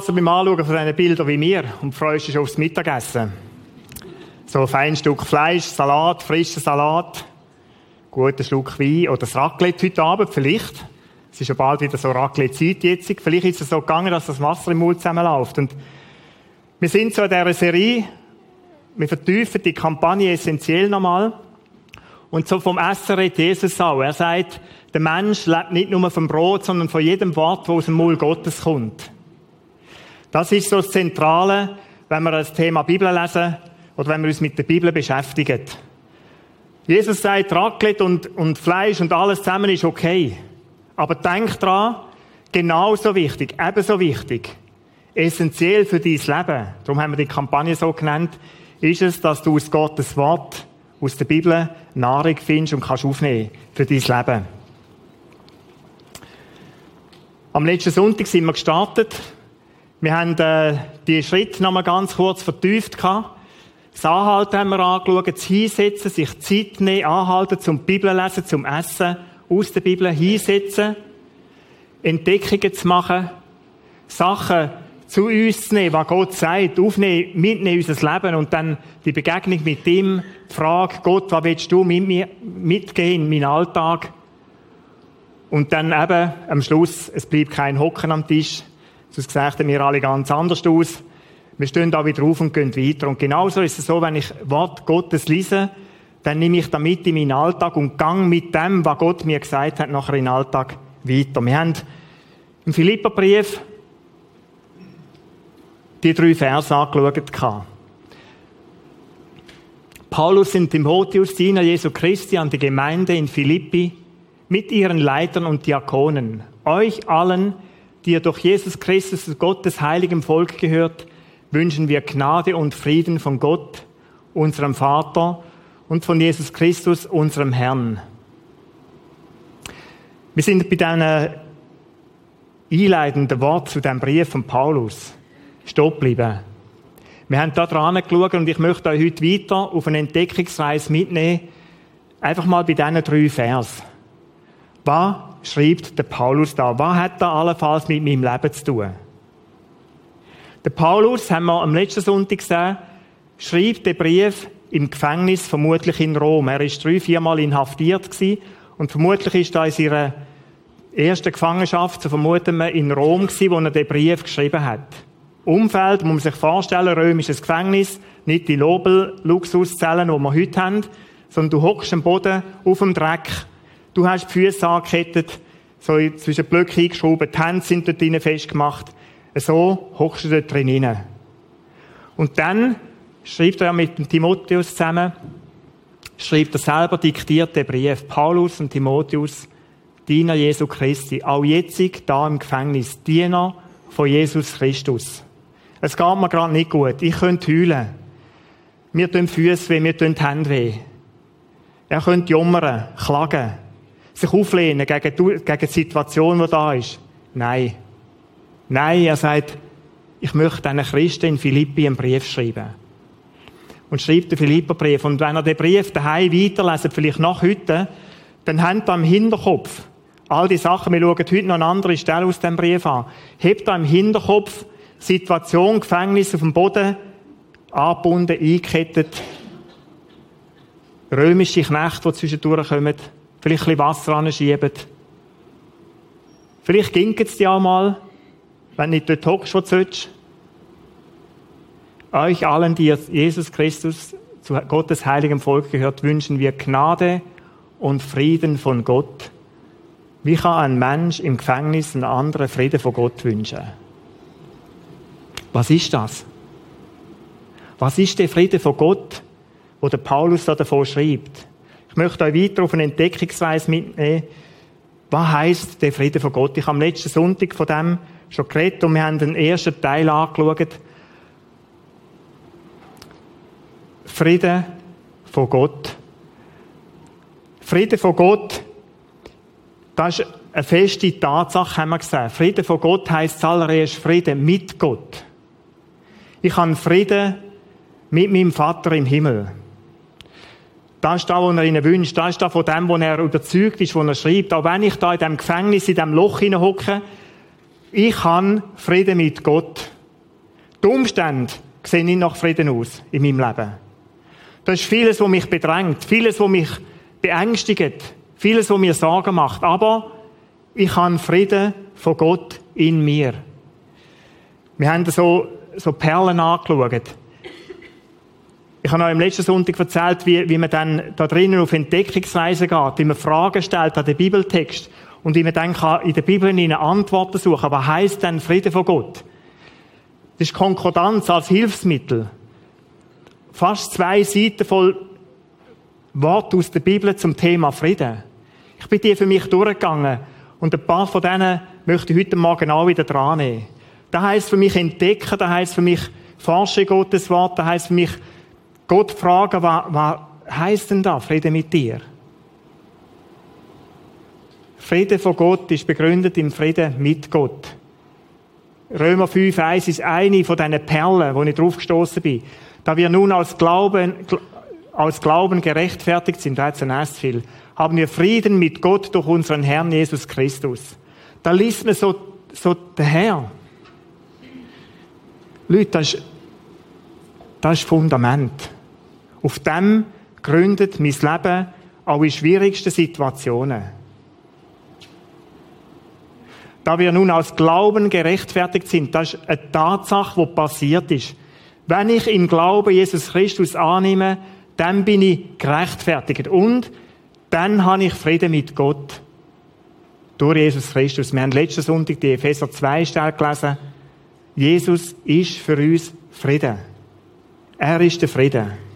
Es beim Anschauen von diesen Bildern wie mir und freust dich aufs Mittagessen. So ein feines Stück Fleisch, Salat, frischer Salat, guter Schluck Wein oder das Raclette heute Abend vielleicht. Es ist ja bald wieder so Raclette-Zeit jetzt. Vielleicht ist es so gegangen, dass das Wasser im Mund zusammenläuft. Und wir sind so in dieser Serie, wir vertiefen die Kampagne essentiell nochmal. Und so vom Essen redet Jesus auch. Er sagt, der Mensch lebt nicht nur vom Brot, sondern von jedem Wort, das aus dem Mund Gottes kommt. Das ist so das Zentrale, wenn wir das Thema Bibel lesen oder wenn wir uns mit der Bibel beschäftigen. Jesus sagt, Raclette und, und Fleisch und alles zusammen ist okay. Aber denk dran, genauso wichtig, ebenso wichtig, essentiell für dein Leben, darum haben wir die Kampagne so genannt, ist es, dass du aus Gottes Wort, aus der Bibel, Nahrung findest und kannst aufnehmen für dein Leben. Am letzten Sonntag sind wir gestartet. Wir haben äh, die Schritte nochmal ganz kurz vertieft. Gehabt. Das Anhalten haben wir angeschaut, das Hinsetzen, sich Zeit nehmen, anhalten, zum Bibel lesen, zum Essen, aus der Bibel hinsetzen, Entdeckungen zu machen, Sachen zu uns zu nehmen, was Gott sagt, aufnehmen, mitnehmen in unser Leben und dann die Begegnung mit ihm, die Frage, Gott, was willst du mit mir mitgehen in meinen Alltag? Und dann eben am Schluss, es bleibt kein Hocken am Tisch, sonst sehen wir alle ganz anders aus. Wir stehen da wieder auf und gehen weiter. Und genauso ist es so, wenn ich Wort Gottes lese, dann nehme ich damit in meinen Alltag und gang mit dem, was Gott mir gesagt hat, nachher in den Alltag weiter. Wir haben im Philipperbrief die drei Verse angeschaut. Paulus und Timotheus, Diener Jesu Christi an die Gemeinde in Philippi mit ihren Leitern und Diakonen, euch allen, die ihr durch Jesus Christus Gottes heiligem Volk gehört, wünschen wir Gnade und Frieden von Gott, unserem Vater und von Jesus Christus, unserem Herrn. Wir sind bei diesen einleitenden Wort zu dem Brief von Paulus stehen geblieben. Wir haben da dran geschaut und ich möchte euch heute weiter auf eine Entdeckungsreise mitnehmen. Einfach mal bei diesen drei Vers. Was schreibt der Paulus da? Was hat da allenfalls mit meinem Leben zu tun? Der Paulus, haben wir am letzten Sonntag gesehen, schreibt den Brief im Gefängnis, vermutlich in Rom. Er ist drei, viermal inhaftiert gewesen und vermutlich ist da in seiner ersten Gefangenschaft, so vermuten wir, in Rom gewesen, wo er den Brief geschrieben hat. Umfeld, muss man sich vorstellen, römisches Gefängnis, nicht die Lobel-Luxuszellen, die wir heute haben, sondern du hockst am Boden auf dem Dreck, du hast die Füße angekettet, so zwischen Blöcke eingeschoben, die Hände sind dort drinnen festgemacht. So hockst du dort drin Und dann schreibt er ja mit dem Timotheus zusammen, schreibt er selber diktiert den Brief. Paulus und Timotheus, Diener Jesu Christi, auch jetzt da im Gefängnis, Diener von Jesus Christus. Es geht mir gerade nicht gut. Ich könnte heulen. Mir tun Füße weh, mir tun Hände weh. Er könnte jammern, klagen, sich auflehnen gegen die, gegen die Situation, die da ist. Nein. Nein, er sagt, ich möchte einen Christen in Philippi einen Brief schreiben. Und schreibt den Philipperbrief. Und wenn er den Brief daheim weiterlesen, vielleicht nach heute, dann habt ihr im Hinterkopf all die Sachen, wir schauen heute noch eine andere Stelle aus dem Brief an. Hebt da im Hinterkopf Situation, Gefängnis auf dem Boden, angebunden, eingekettet, römische Knechte, die zwischendurch kommen, vielleicht ein bisschen Wasser anschieben. Vielleicht ging es dir auch mal, wenn du nicht dort hockst, wo du. Euch allen, die Jesus Christus zu Gottes heiligem Volk gehört, wünschen wir Gnade und Frieden von Gott. Wie kann ein Mensch im Gefängnis einen anderen Frieden von Gott wünschen? Was ist das? Was ist der Friede von Gott, wo der Paulus da davon schreibt? Ich möchte euch weiter auf eine Entdeckungsweise mitnehmen. Was heißt der Friede von Gott? Ich habe am letzten Sonntag von dem schon geredet und wir haben den ersten Teil angeschaut. Friede von Gott. Friede von Gott, das ist eine feste Tatsache, haben wir gesagt. Friede von Gott heisst zuallererst Friede mit Gott. Ich habe Frieden mit meinem Vater im Himmel. Das ist das, was er ihnen wünscht. Das ist das von dem, wo er überzeugt ist, wo er schreibt. Auch wenn ich da in dem Gefängnis, in dem Loch hineinhocke, ich habe Frieden mit Gott. Die Umstände sehen nicht nach Frieden aus in meinem Leben. Das ist vieles, was mich bedrängt, vieles, was mich beängstigt, vieles, was mir Sorgen macht. Aber ich habe Frieden von Gott in mir. Wir haben so, so Perlen angeschaut. Ich habe euch am letzten Sonntag erzählt, wie, wie man dann da drinnen auf Entdeckungsreise geht, wie man Fragen stellt an den Bibeltext und wie man dann kann in der Bibel eine Antworten suchen kann. Was heisst denn Friede von Gott? Das ist Konkordanz als Hilfsmittel. Fast zwei Seiten voll Worte aus der Bibel zum Thema Frieden. Ich bin die für mich durchgegangen und ein paar von denen möchte ich heute Morgen auch wieder dran nehmen. Das heisst für mich entdecken, das heisst für mich forsche Gottes Wort, das heisst für mich Gott fragen, was, was heisst denn da Friede mit dir? Friede von Gott ist begründet im Frieden mit Gott. Römer 5, 1 ist eine von diesen Perlen, wo ich drauf gestoßen bin. Da wir nun aus Glauben, aus Glauben gerechtfertigt sind, da hat es viel, haben wir Frieden mit Gott durch unseren Herrn Jesus Christus. Da liest man so, so der. Leute, das ist, das ist Fundament. Auf dem gründet mein Leben auch in schwierigsten Situationen. Da wir nun aus Glauben gerechtfertigt sind, das ist eine Tatsache, die passiert ist. Wenn ich im Glauben Jesus Christus annehme, dann bin ich gerechtfertigt. Und dann habe ich Frieden mit Gott. Durch Jesus Christus. Wir haben letzten Sonntag die Epheser 2 Stelle gelesen. Jesus ist für uns Frieden. Er ist der Frieden.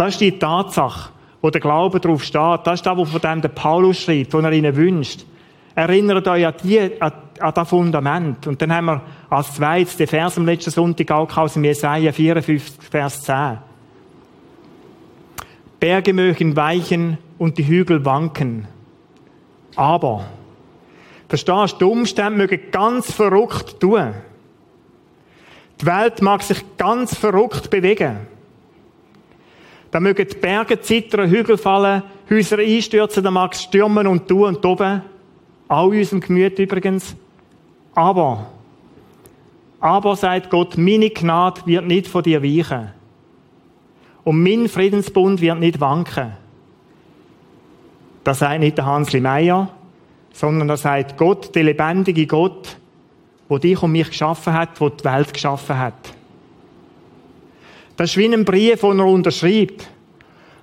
Das ist die Tatsache, wo der Glaube drauf steht. Das ist das, was von dem der Paulus schreibt, was er ihnen wünscht. Erinnert euch an, die, an, an das Fundament. Und dann haben wir als zweites den Vers am letzten Sonntag auch aus dem Jesaja 54, Vers 10. Berge mögen weichen und die Hügel wanken. Aber, verstehst du, die Umstände mögen ganz verrückt tun. Die Welt mag sich ganz verrückt bewegen. Da mögen die Berge zittern, Hügel fallen, Häuser einstürzen, da mag es stürmen und tun und toben. Auch in unserem Gemüt übrigens. Aber, aber sagt Gott, meine Gnade wird nicht von dir weichen. Und mein Friedensbund wird nicht wanken. Das sagt nicht der Hansli Meier, sondern das sagt Gott, der lebendige Gott, wo dich und mich geschaffen hat, wo die Welt geschaffen hat. Das ist wie ein Brief, den er unterschreibt.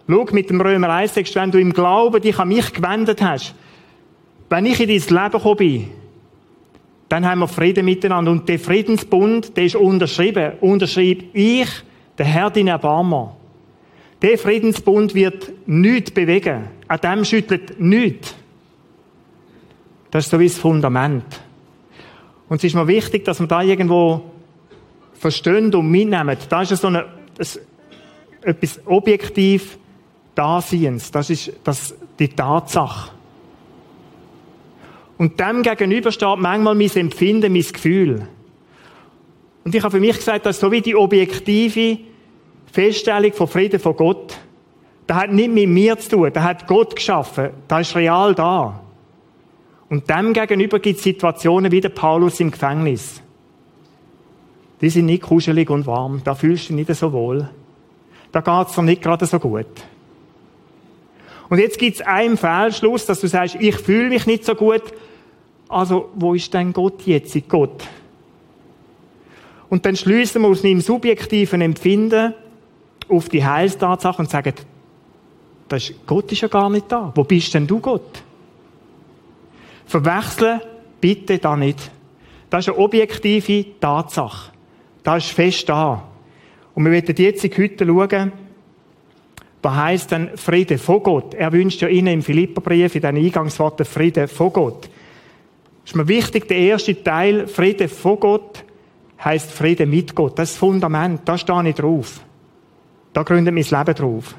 Schau, mit dem Römer 1 sagst wenn du im Glauben dich an mich gewendet hast, wenn ich in dein Leben gekommen bin, dann haben wir Frieden miteinander. Und der Friedensbund, der ist unterschrieben. Unterschreibe ich, der Herr, dein Erbarmer. Der Friedensbund wird nichts bewegen. An dem schüttelt nichts. Das ist so wie das Fundament. Und es ist mir wichtig, dass wir da irgendwo verstehen und mitnehmen. Da ist so eine das, etwas objektiv Daseins. Das ist das, die Tatsache. Und dem gegenüber steht manchmal mein Empfinden, mein Gefühl. Und ich habe für mich gesagt, das ist so wie die objektive Feststellung von Frieden von Gott. Das hat nicht mit mir zu tun, das hat Gott geschaffen. Das ist real da. Und dem gegenüber gibt es Situationen wie der Paulus im Gefängnis die sind nicht kuschelig und warm. Da fühlst du dich nicht so wohl. Da geht es dir nicht gerade so gut. Und jetzt gibt es einen Fehlschluss, dass du sagst, ich fühle mich nicht so gut. Also, wo ist denn Gott jetzt Gott? Und dann schließen wir aus meinem subjektiven Empfinden auf die Heilstatsache und sagen, das ist, Gott ist ja gar nicht da. Wo bist denn du, Gott? Verwechseln bitte da nicht. Das ist eine objektive Tatsache. Das ist fest da. Und wir werden jetzt heute schauen, was heisst denn Friede von Gott? Er wünscht ja Ihnen im Philipperbrief, in den Eingangsworten Friede von Gott. ist mir wichtig, der erste Teil, Friede von Gott, heisst Friede mit Gott. Das ist das Fundament, da stehe ich drauf. Da gründet mein Leben drauf.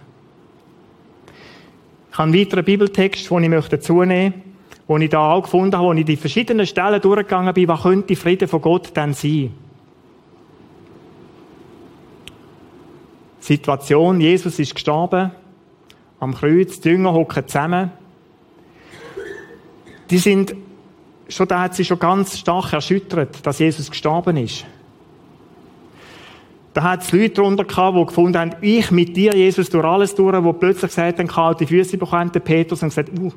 Ich habe einen weiteren Bibeltext, den ich möchte zunehmen möchte, den ich da auch gefunden habe, wo ich die verschiedenen Stellen durchgegangen bin, was könnte Friede von Gott denn sein? Situation, Jesus ist gestorben am Kreuz, die Jünger hocken zusammen. Die sind schon da hat sie schon ganz stark erschüttert, dass Jesus gestorben ist. Da hat es Leute darunter gehabt, die gefunden haben, ich mit dir, Jesus, durch alles durch, wo plötzlich gesagt haben, kalte Füße bekommen, der Petrus, und gesagt, uh,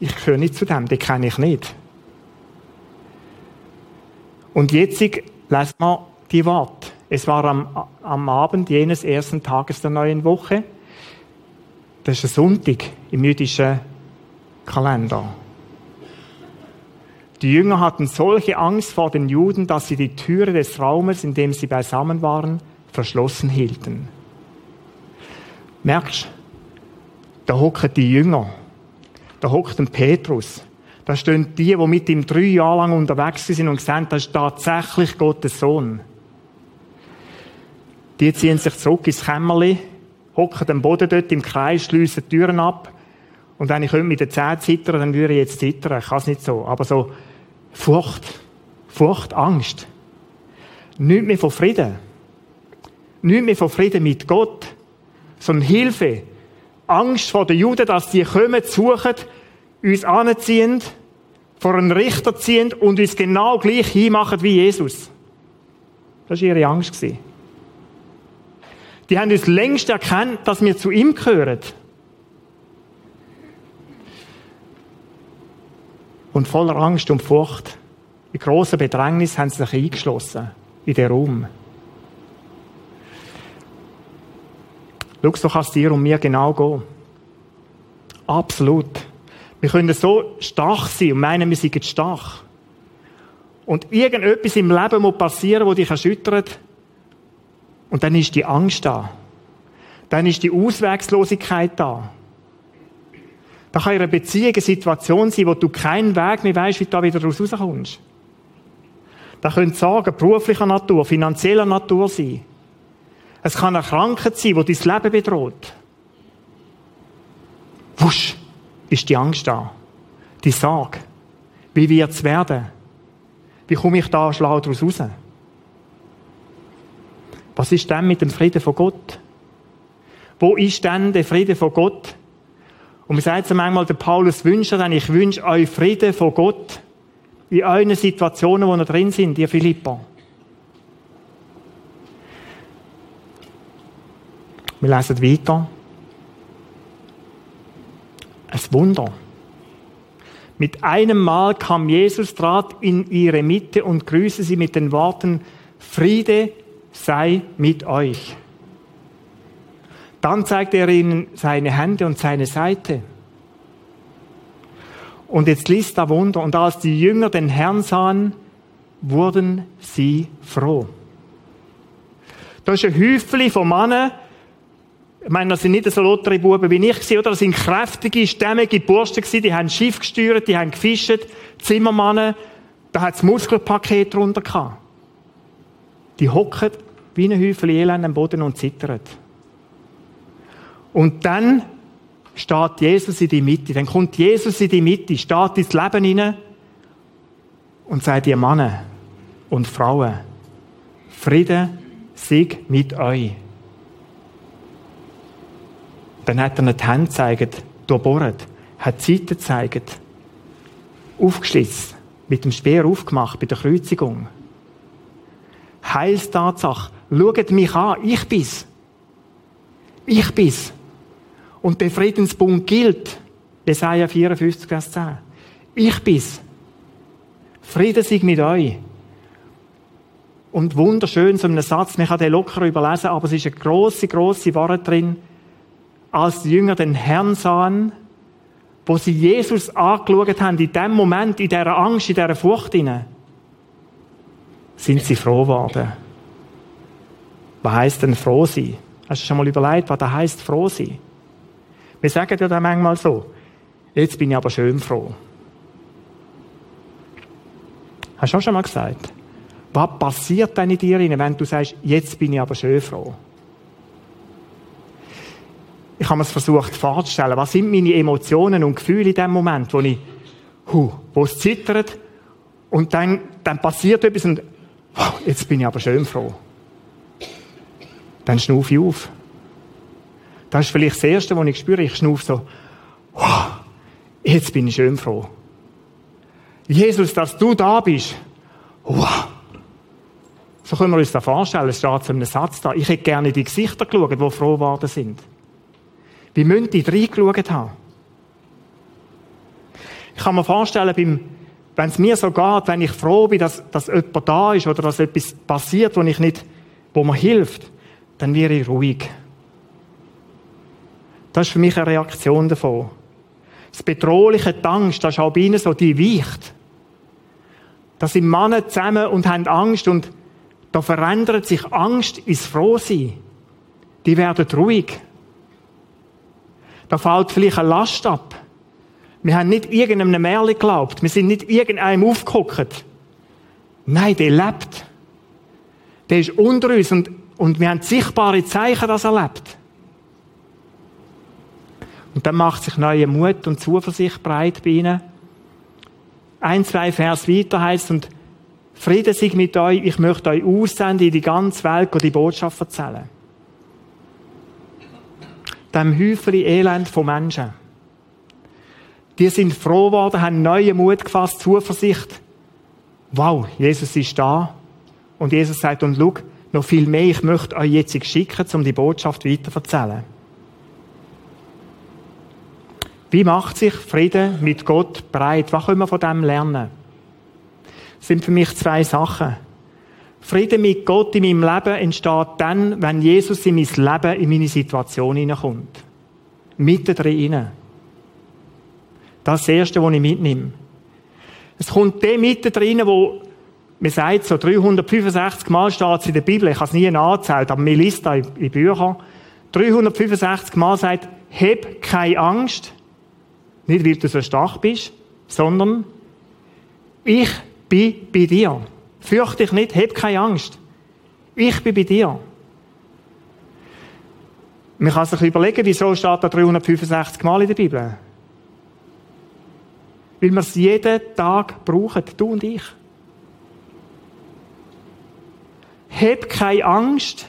ich gehöre nicht zu dem, den kenne ich nicht. Und jetzt lesen wir die Worte. Es war am, am Abend jenes ersten Tages der neuen Woche. Das ist ein Sonntag im jüdischen Kalender. Die Jünger hatten solche Angst vor den Juden, dass sie die Türe des Raumes, in dem sie beisammen waren, verschlossen hielten. Merkst, da hocken die Jünger, da hockt ein Petrus, da stehen die, die mit ihm drei Jahre lang unterwegs sind und sehen, das ist tatsächlich Gottes Sohn. Die ziehen sich zurück ins Kämmerli, hocken am Boden dort im Kreis, schliessen die Türen ab. Und wenn ich mit den Zähnen zittern, dann würde ich jetzt zittern. Ich kann es nicht so. Aber so Furcht, Furcht, Angst. Nicht mehr von Frieden. Nicht mehr von Frieden mit Gott, sondern Hilfe. Angst vor den Juden, dass die kommen, suchen, uns anziehen, vor einen Richter ziehen und uns genau gleich hinmachen wie Jesus. Das war ihre Angst. Die haben uns längst erkannt, dass wir zu ihm gehören. Und voller Angst und Furcht, in grosser Bedrängnis, haben sie sich eingeschlossen in den Raum. Schau, so kann es dir und mir genau gehen. Absolut. Wir können so stark sein und meinen, wir sind stark. Und irgendetwas im Leben muss passieren, wo dich erschüttert. Und dann ist die Angst da. Dann ist die Auswegslosigkeit da. Da kann in einer Beziehung eine Situation sein, wo du keinen Weg mehr weißt, wie du da wieder rauskommst. Da können Sorgen beruflicher Natur, finanzieller Natur sein. Es kann eine Krankheit sein, die dein Leben bedroht. Wusch, ist die Angst da. Die Sorge. Wie wird es werden? Wie komme ich da schlau daraus raus? Was ist denn mit dem Frieden von Gott? Wo ist denn der Frieden von Gott? Und man sagt manchmal, der Paulus wünscht dann, ich wünsche euch Frieden von Gott in euren Situationen, wo ihr drin sind, ihr Philippa. Wir lesen weiter. Ein Wunder. Mit einem Mal kam Jesus, trat in ihre Mitte und grüßte sie mit den Worten, Friede sei mit euch. Dann zeigte er ihnen seine Hände und seine Seite. Und jetzt liest da Wunder. Und als die Jünger den Herrn sahen, wurden sie froh. Da ist ein Häufchen von Männern, ich meine, das sind nicht so lottere Buben wie ich oder? Das sind kräftige, stämmige gewesen, die haben Schiff gesteuert, die haben gefischt, Zimmermannen, da hat das Muskelpaket drunter gehabt. Die hocken wie ein Häufchen Elend am Boden und zittern. Und dann steht Jesus in die Mitte. Dann kommt Jesus in die Mitte, steht ins Leben hinein und sagt ihr Männer und Frauen, Friede sei mit euch. Dann hat er ihnen die Hände gezeigt, durchbohrt, hat die Seite gezeigt, aufgeschlitzt, mit dem Speer aufgemacht bei der Kreuzigung. Heilstatsache. Schaut mich an, ich bin's. Ich bin's. Und der Friedensbund gilt. Jesaja 54, Vers 10. Ich bin's. Frieden sei mit euch. Und wunderschön, so einen Satz, man kann den locker überlesen, aber es ist eine grosse, grosse Wahrheit drin als die Jünger den Herrn sahen, wo sie Jesus angeschaut haben, in dem Moment, in dieser Angst, in dieser Furcht hinein, sind sie froh geworden. Was heisst denn froh sein? Hast du schon mal überlegt, was das heisst, froh sein? Wir sagen ja dann manchmal so, jetzt bin ich aber schön froh. Hast du auch schon mal gesagt? Was passiert denn in dir, wenn du sagst, jetzt bin ich aber schön froh? ich habe es versucht vorzustellen, was sind meine Emotionen und Gefühle in dem Moment, wo ich, hu, wo es zittert und dann, dann passiert etwas und oh, jetzt bin ich aber schön froh. Dann schnufe ich auf. Das ist vielleicht das Erste, was ich spüre. Ich schnufe so, oh, jetzt bin ich schön froh. Jesus, dass du da bist. Wow. So können wir uns das vorstellen. Es steht zu einem Satz da. Ich hätte gerne in die Gesichter geschaut, die froh geworden sind. Wie müssen die reingeschaut haben? Ich kann mir vorstellen, wenn es mir so geht, wenn ich froh bin, dass, dass jemand da ist oder dass etwas passiert, wo ich nicht, wo mir hilft, dann wäre ich ruhig. Das ist für mich eine Reaktion davon. Das bedrohliche die Angst, das ist auch bei ihnen so, die weicht. Da sind Männer zusammen und haben Angst und da verändert sich Angst ins Frohsein. Die werden ruhig. Da fällt vielleicht eine Last ab. Wir haben nicht irgendeinem Märchen geglaubt. Wir sind nicht irgendeinem aufgeguckt. Nein, der lebt. Der ist unter uns und, und wir haben sichtbare Zeichen, dass er lebt. Und dann macht sich neuer Mut und Zuversicht breit bei ihnen. Ein, zwei Vers weiter heißt und Friede sei mit euch, ich möchte euch aussenden in die ganze Welt und die Botschaft erzählen. Dem Häufchen Elend von Menschen. Die sind froh geworden, haben neuen Mut gefasst, Zuversicht. Wow, Jesus ist da. Und Jesus sagt, und schau, noch viel mehr, ich möchte euch jetzt schicken, um die Botschaft weiter zu erzählen. Wie macht sich Frieden mit Gott breit? Was können wir von dem lernen? Das sind für mich zwei Sachen. Frieden mit Gott in meinem Leben entsteht dann, wenn Jesus in mein Leben, in meine Situation hineinkommt. Mitten drin. Das ist das Erste, was ich mitnehme. Es kommt der mitten drin, wo man sagt, so 365 Mal steht es in der Bibel, ich habe es nie nachgezählt, aber mir liest da in Büchern, 365 Mal sagt, hab keine Angst, nicht, weil du so stark bist, sondern ich bin bei dir. Fürchte dich nicht, hab keine Angst. Ich bin bei dir. Man kann sich überlegen, wieso steht da 365 Mal in der Bibel. Weil wir es jeden Tag brauchen, du und ich. Hab keine Angst.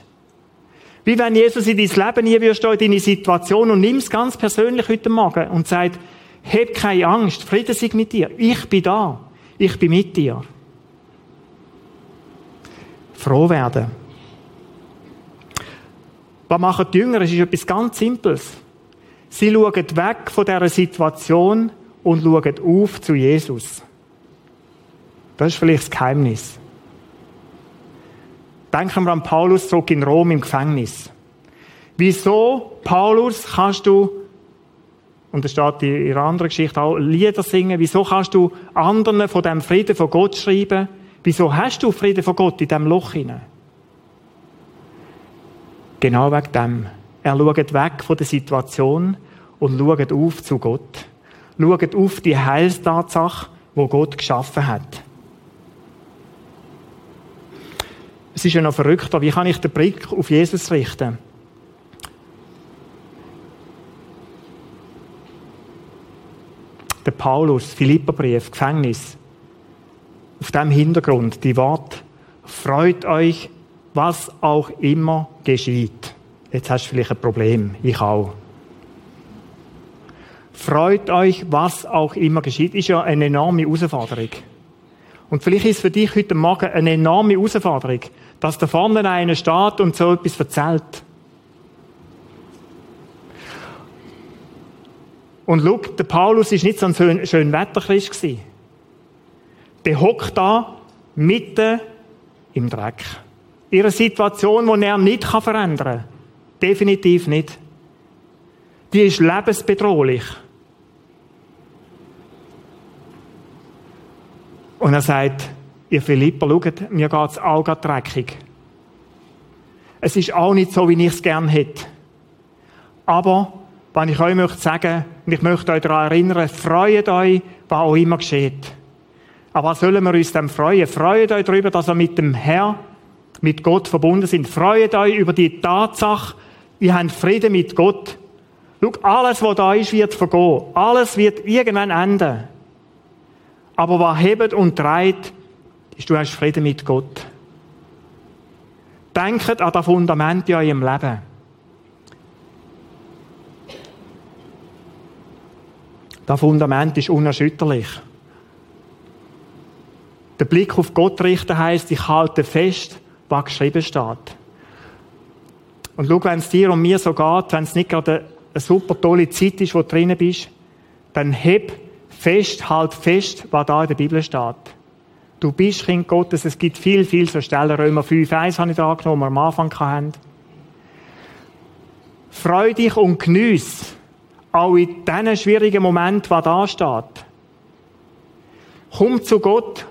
Wie wenn Jesus in dein Leben nie wirst, in deine Situation und nimm es ganz persönlich heute Morgen und sagt, hab keine Angst, Friede sei mit dir. Ich bin da. Ich bin mit dir. Froh werden. Was machen die Jünger? Es ist etwas ganz Simples. Sie schauen weg von dieser Situation und schauen auf zu Jesus. Das ist vielleicht das Geheimnis. Denken wir an Paulus zurück in Rom im Gefängnis. Wieso, Paulus, kannst du und da steht in ihrer anderen Geschichte auch, Lieder singen. Wieso kannst du anderen von dem Frieden von Gott schreiben? Wieso hast du Frieden von Gott in diesem Loch hinein? Genau wegen dem. Er schaut weg von der Situation und schaut auf zu Gott. Schaut auf die Heilstatsache, wo Gott geschaffen hat. Es ist ja noch verrückter. Wie kann ich den Blick auf Jesus richten? der Paulus, Philipperbrief, Gefängnis. Auf dem Hintergrund die Worte, freut euch, was auch immer geschieht. Jetzt hast du vielleicht ein Problem, ich auch. Freut euch, was auch immer geschieht, ist ja eine enorme Herausforderung. Und vielleicht ist für dich heute Morgen eine enorme Herausforderung, dass da vorne einer steht und so etwas erzählt. Und schau, der Paulus ist nicht so ein schön, schön Wetterchrist Der hockt da mitten im Dreck. Ihre Situation, die er nicht verändern kann. Definitiv nicht. Die ist lebensbedrohlich. Und er sagt, ihr Philipper, schaut, mir geht's auch gerade dreckig. Es ist auch nicht so, wie ich es gern hätte. Aber wenn ich euch möchte sagen, und ich möchte euch daran erinnern, freut euch, was auch immer geschieht. Aber was sollen wir uns denn freuen? Freut euch darüber, dass wir mit dem Herr, mit Gott verbunden sind. Freut euch über die Tatsache, wir haben Frieden mit Gott. Schau, alles, was da ist, wird vergehen. Alles wird irgendwann enden. Aber was hebt und treibt, ist, du hast Frieden mit Gott. Denkt an das Fundament in eurem Leben. Das Fundament ist unerschütterlich. Der Blick auf Gott richten heisst, ich halte fest, was geschrieben steht. Und schau, wenn es dir und mir so geht, wenn es nicht gerade eine super tolle Zeit ist, wo du drinnen bist, dann heb fest, halt fest, was da in der Bibel steht. Du bist Kind Gottes, es gibt viel, viel so Stellen. Römer 5, 1 habe ich da genommen, wir am Anfang hatten. Freu dich und geniess, auch in diesen schwierigen Momenten, was da steht. Komm zu Gott.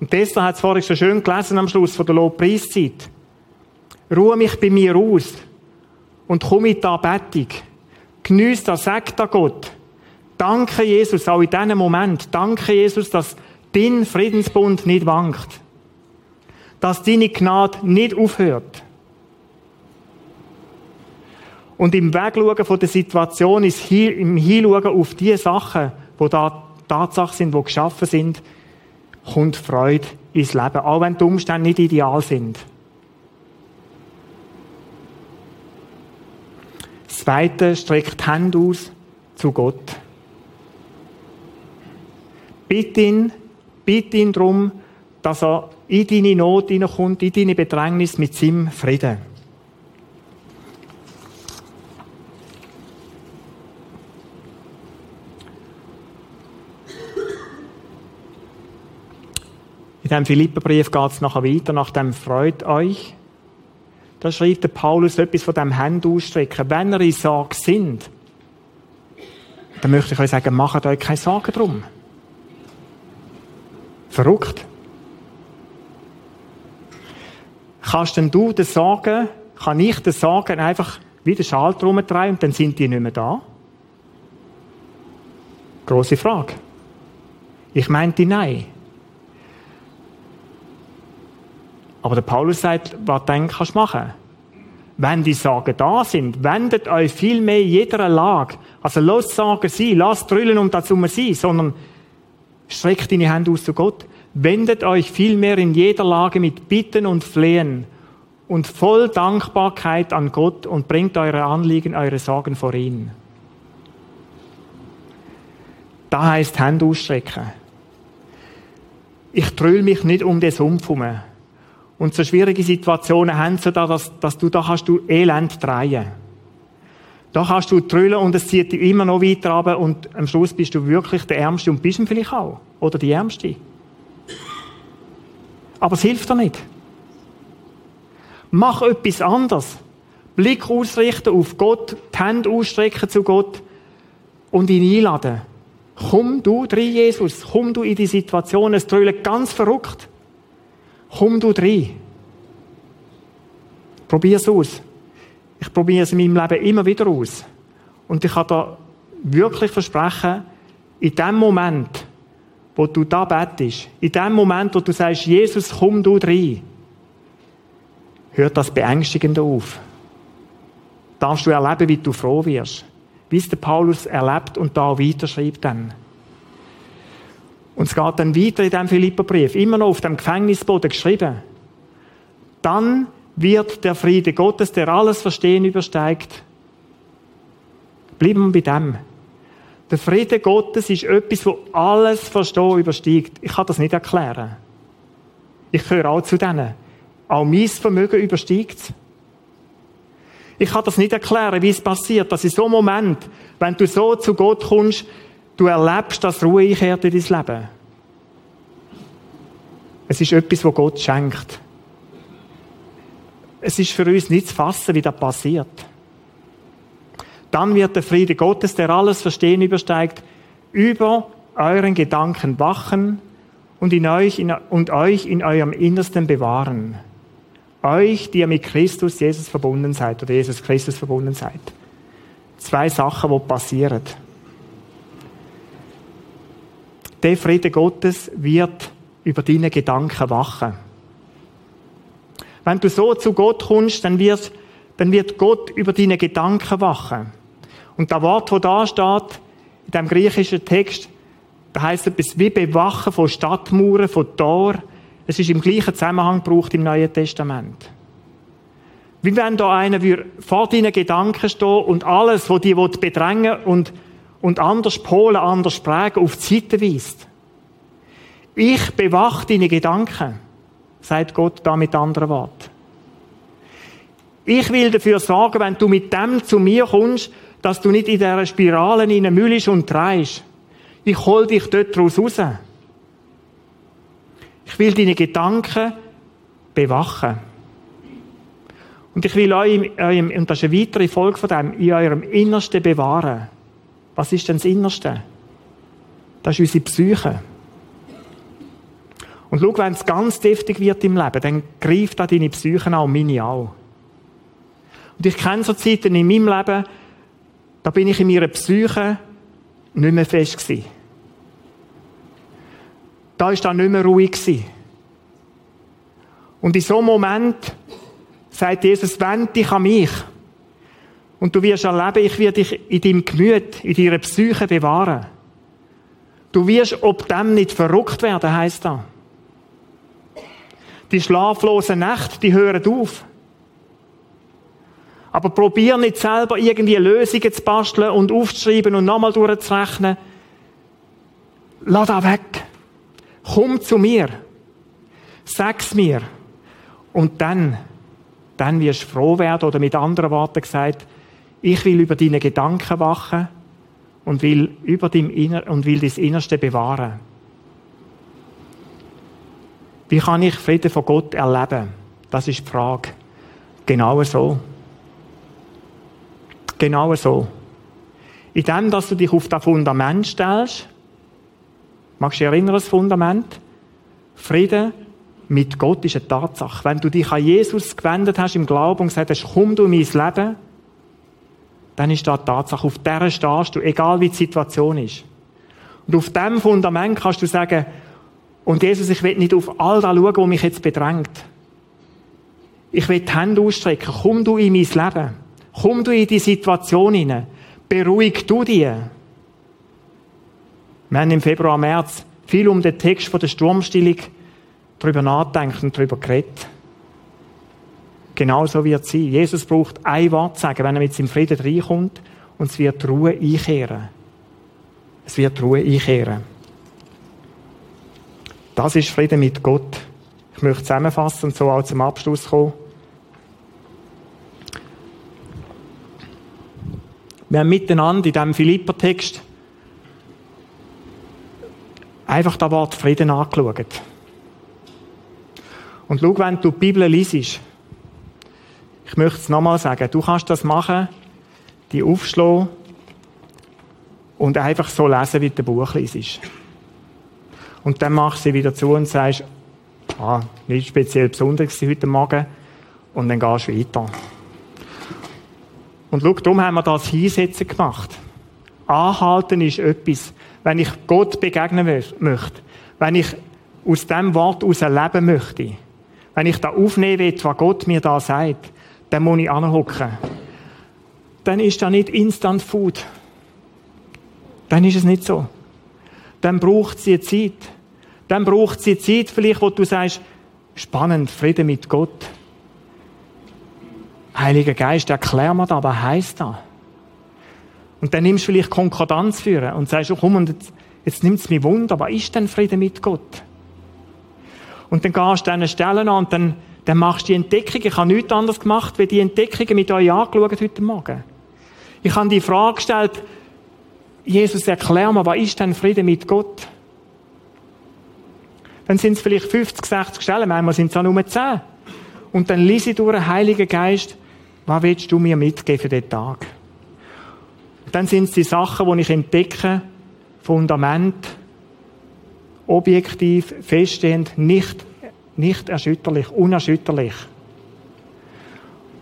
Und Tessa hat es vorhin so schön gelesen am Schluss von der Lobpreiszeit. Ruhe mich bei mir aus und komm mit der Anbetung. Geniess das, sag da Gott. Danke Jesus, auch in diesem Moment. Danke Jesus, dass dein Friedensbund nicht wankt. Dass deine Gnade nicht aufhört. Und im Wegschauen von der Situation im Hinschauen auf die Sachen, wo da Tatsache sind, die geschaffen sind, kommt Freude ins Leben, auch wenn die Umstände nicht ideal sind. Das Zweite streckt die Hände aus zu Gott. Bitte ihn, bitte ihn darum, dass er in deine Not hineinkommt, in deine Bedrängnis mit seinem Frieden. In dem Philipperbrief geht es nachher weiter, nach dem freut euch. Da schreibt der Paulus etwas von dem Hand ausstrecken. Wenn ihr in Sorge sind, dann möchte ich euch sagen, macht euch keine Sorgen drum. Verrückt. Kannst denn du das Sorgen, kann ich das Sorgen einfach wie den Schal drum drehen und dann sind die nicht mehr da? Große Frage. Ich meinte nein. Aber der Paulus sagt, was dann kannst du machen? Wenn die Sorgen da sind, wendet euch viel mehr jeder Lage. Also lasst Sorgen sein, lasst drüllen um das um sein, sondern streckt deine Hände aus zu Gott. Wendet euch viel mehr in jeder Lage mit Bitten und Flehen und voll Dankbarkeit an Gott und bringt eure Anliegen, eure Sorgen vor ihn. Da heißt Hände ausstrecken. Ich trüll mich nicht um den Sumpf herum und so schwierige Situationen haben sie da, dass, dass du, da kannst du Elend drehen. Da kannst du trüllen und es zieht dich immer noch weiter runter und am Schluss bist du wirklich der Ärmste und bist du vielleicht auch. Oder die Ärmste. Aber es hilft dir nicht. Mach etwas anderes. Blick ausrichten auf Gott, die Hände ausstrecken zu Gott und ihn einladen. Komm du drin, Jesus. Komm du in die Situation. Es trüllt ganz verrückt. Komm du. Probier es aus. Ich probiere es in meinem Leben immer wieder aus. Und ich kann dir wirklich versprechen, in dem Moment, wo du da bettest, in dem Moment, wo du sagst, Jesus, komm du rein, hört das Beängstigende auf. Darfst du erleben, wie du froh wirst. Wie es der Paulus erlebt und da weiterschreibt dann. Und es geht dann weiter in diesem Philipperbrief, immer noch auf dem Gefängnisboden geschrieben. Dann wird der Friede Gottes, der alles Verstehen übersteigt, bleiben wir bei dem. Der Friede Gottes ist etwas, wo alles Verstehen übersteigt. Ich kann das nicht erklären. Ich gehöre auch zu denen. Auch mein Vermögen übersteigt es. Ich kann das nicht erklären, wie es passiert, dass in so einem Moment, wenn du so zu Gott kommst, Du erlebst, dass Ruhe einkehrt in dein Leben. Es ist etwas, was Gott schenkt. Es ist für uns nicht zu fassen, wie das passiert. Dann wird der Friede Gottes, der alles Verstehen übersteigt, über euren Gedanken wachen und, in euch, in, und euch in eurem Innersten bewahren. Euch, die ihr mit Christus Jesus verbunden seid oder Jesus Christus verbunden seid. Zwei Sachen, die passieren der Friede Gottes wird über deine Gedanken wachen. Wenn du so zu Gott kommst, dann wird, dann wird Gott über deine Gedanken wachen. Und das Wort, wo da steht, in dem griechischen Text, da heißt etwas wie Bewachen von Stadtmauern, von Tor. Es ist im gleichen Zusammenhang gebraucht im Neuen Testament. Wie wenn da einer vor deinen Gedanken stehen und alles, was die bedrängen und und anders Polen, anders prägen, auf die Seite weist. Ich bewache deine Gedanken, sagt Gott da mit anderen Worten. Ich will dafür sorgen, wenn du mit dem zu mir kommst, dass du nicht in dieser Spirale müllst und drehst. Ich hol dich dort raus. Ich will deine Gedanken bewachen. Und ich will euch, und das ist eine weitere Folge von dem, in eurem Innersten bewahren. Was ist denn das Innerste? Das ist unsere Psyche. Und schau, wenn es ganz deftig wird im Leben, dann greift da deine Psyche an meine auch. Und ich kenne so Zeiten in meinem Leben, da bin ich in meiner Psyche nicht mehr fest gewesen. Da ist da nicht mehr ruhig gewesen. Und in so einem Moment sagt Jesus, wend dich an mich. Und du wirst erleben, ich werde dich in deinem Gemüt, in deiner Psyche bewahren. Du wirst ob dem nicht verrückt werden, heißt da. Die schlaflosen Nächte, die hören auf. Aber probier nicht selber irgendwie Lösungen zu basteln und aufzuschreiben und nochmal durchzurechnen. Lass das weg. Komm zu mir. Sag's mir. Und dann, dann wirst du froh werden, oder mit anderen Worten gesagt, ich will über deine Gedanken wachen und will über dein Inner und will das Innerste bewahren. Wie kann ich Frieden von Gott erleben? Das ist die Frage. Genau so. Genau so. In dem, dass du dich auf das Fundament stellst, magst du dich erinnern, das Fundament? Frieden mit Gott ist eine Tatsache. Wenn du dich an Jesus gewendet hast im Glauben und gesagt hast, komm du in mein Leben, dann ist das eine Tatsache. Auf der stehst du, egal wie die Situation ist. Und auf dem Fundament kannst du sagen, und Jesus, ich will nicht auf all das schauen, was mich jetzt bedrängt. Ich will die Hände ausstrecken. Komm du in mein Leben. Komm du in die Situation hinein. Beruhig du dich. Wir haben im Februar, März viel um den Text von der Sturmstillung darüber nachdenkt und darüber geredet. Genau so wird es sein. Jesus braucht ein Wort sagen, wenn er mit seinem Frieden reinkommt und es wird Ruhe einkehren. Es wird Ruhe einkehren. Das ist Frieden mit Gott. Ich möchte zusammenfassen und so auch zum Abschluss kommen. Wir haben miteinander in diesem Philipper-Text einfach das Wort Frieden angeschaut. Und schau, wenn du die Bibel liest, ich möchte es nochmal sagen, du kannst das machen, die aufschlagen und einfach so lesen, wie du ein Buch liest. Und dann machst du sie wieder zu und sagst, ah, nicht speziell besonders heute Morgen, und dann gehst du weiter. Und schau, darum haben wir das Hinsetzen gemacht. Anhalten ist etwas, wenn ich Gott begegnen möchte, wenn ich aus dem Wort heraus leben möchte, wenn ich da aufnehmen will, was Gott mir da sagt, dann muss ich anhocken. Dann ist das nicht Instant Food. Dann ist es nicht so. Dann braucht sie Zeit. Dann braucht sie Zeit vielleicht, wo du sagst, spannend, Frieden mit Gott. Heiliger Geist, erklär mir da, was heisst das? Und dann nimmst du vielleicht Konkordanz führen und sagst, oh, komm, und jetzt, jetzt nimmt es mich Wunder, was ist denn Frieden mit Gott? Und dann gehst du an Stellen an und dann, dann machst du die Entdeckung. Ich habe nichts anderes gemacht, wie die Entdeckungen mit euch angeschaut heute Morgen. Ich habe die Frage gestellt, Jesus, erklär mir, was ist denn Frieden mit Gott? Dann sind es vielleicht 50, 60 Stellen, manchmal sind es auch nur 10. Und dann lese ich durch den Heiligen Geist, was willst du mir mitgeben für den Tag? Und dann sind es die Sachen, die ich entdecke, Fundament, objektiv, feststehend, nicht, nicht erschütterlich, unerschütterlich.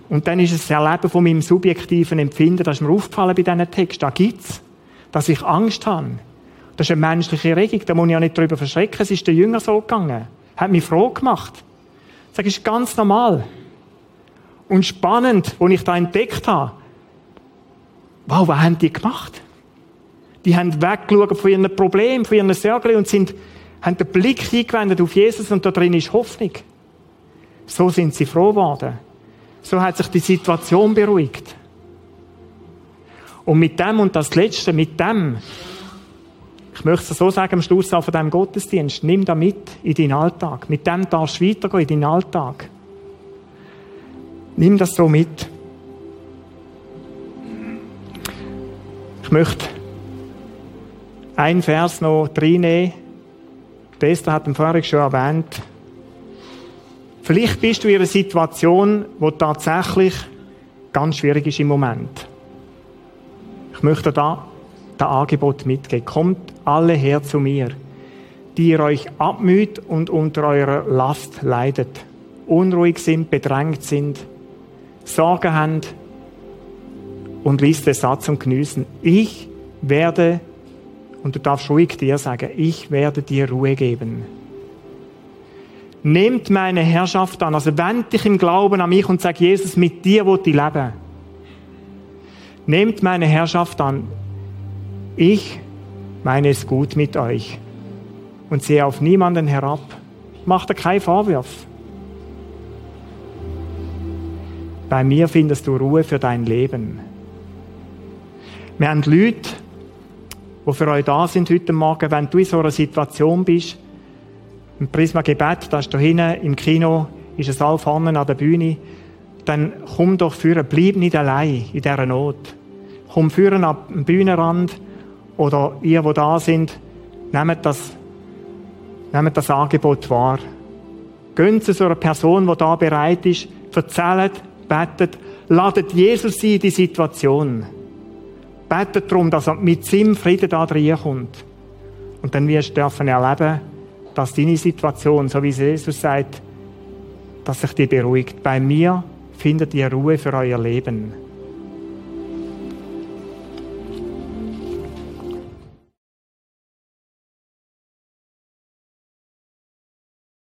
Und dann ist es das Erleben von meinem subjektiven Empfinden, das ist mir aufgefallen bei diesen Texten, da gibt's, dass ich Angst habe. Das ist eine menschliche Regung, da muss ich ja nicht darüber verschrecken, es ist der Jünger so gegangen. Hat mich froh gemacht. Ich sage, ist ganz normal. Und spannend, wo ich da entdeckt habe, wow, was haben die gemacht? Die haben weggeschaut von ihren Problemen, von ihren Sorgen und sind, haben den Blick eingewendet auf Jesus und da drin ist Hoffnung. So sind sie froh geworden. So hat sich die Situation beruhigt. Und mit dem und das Letzte, mit dem Ich möchte es so sagen am Schluss auch von diesem Gottesdienst. Nimm das mit in deinen Alltag. Mit dem darfst du weitergehen in deinen Alltag. Nimm das so mit. Ich möchte einen Vers noch reinnehmen. Esther hat ihn vorhin schon erwähnt. Vielleicht bist du in einer Situation, wo tatsächlich ganz schwierig ist im Moment. Ich möchte da das Angebot mitgeben. Kommt alle her zu mir, die ihr euch abmüht und unter eurer Last leidet, unruhig sind, bedrängt sind, Sorgen haben und liest den Satz und genießen. Ich werde, und du darfst ruhig dir sagen, ich werde dir Ruhe geben. Nehmt meine Herrschaft an. Also wend dich im Glauben an mich und sag, Jesus, mit dir will ich leben. Nehmt meine Herrschaft an. Ich meine es gut mit euch und sehe auf niemanden herab. Macht er keinen Vorwurf. Bei mir findest du Ruhe für dein Leben. Wir haben Leute, die für euch da sind heute Morgen, wenn du in so einer Situation bist, im Prisma Gebet, da ist da hinten im Kino, ist es all vorne an der Bühne, dann komm doch führen, bleib nicht allein in dieser Not. Komm führen an den Bühnenrand oder ihr, die da sind, nehmt das, nehmt das Angebot wahr. Gönnt so einer Person, die da bereit ist, erzählt, betet, ladet Jesus in die Situation. Betet darum, dass er mit seinem Frieden da reinkommt. Und dann wirst du dürfen erleben, dass deine Situation, so wie Jesus sagt, dass sich die beruhigt. Bei mir findet ihr Ruhe für euer Leben.